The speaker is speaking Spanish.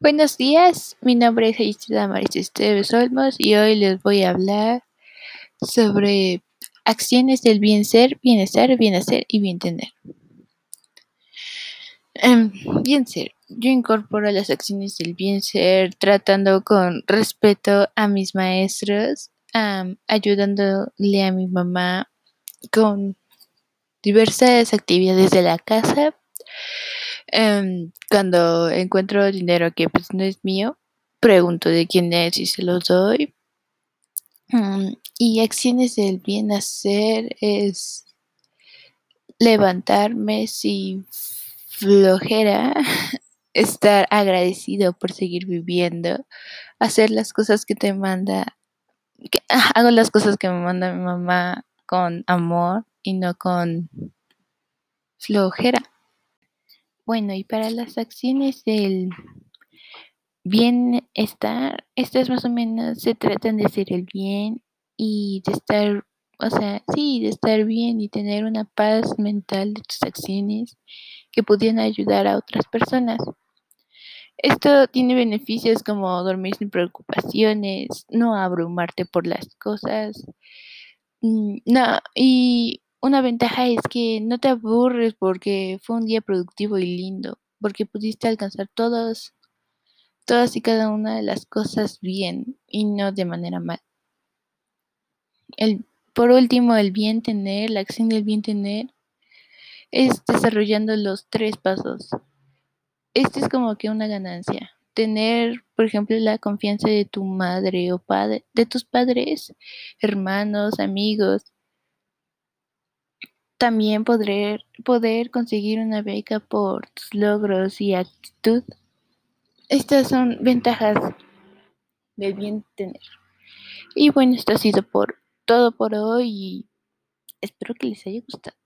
Buenos días, mi nombre es Aisida Maris Esteves Olmos y hoy les voy a hablar sobre acciones del bien ser, bienestar, bien hacer y bien tener. Em, bien ser. Yo incorporo las acciones del bien ser tratando con respeto a mis maestros, ayudándole a mi mamá con diversas actividades de la casa Em, cuando encuentro dinero que pues no es mío, pregunto de quién es y se lo doy. Mm, y acciones del bien hacer es levantarme sin flojera, estar agradecido por seguir viviendo, hacer las cosas que te manda, que, hago las cosas que me manda mi mamá con amor y no con flojera. Bueno, y para las acciones del bienestar, estas más o menos se tratan de hacer el bien y de estar, o sea, sí, de estar bien y tener una paz mental de tus acciones que pudieran ayudar a otras personas. Esto tiene beneficios como dormir sin preocupaciones, no abrumarte por las cosas, mm, no, y una ventaja es que no te aburres porque fue un día productivo y lindo, porque pudiste alcanzar todas, todas y cada una de las cosas bien y no de manera mal. El, por último, el bien tener, la acción del bien tener, es desarrollando los tres pasos. Este es como que una ganancia. Tener, por ejemplo, la confianza de tu madre o padre, de tus padres, hermanos, amigos, también poder, poder conseguir una beca por tus logros y actitud. Estas son ventajas del bien tener. Y bueno, esto ha sido por todo por hoy y espero que les haya gustado.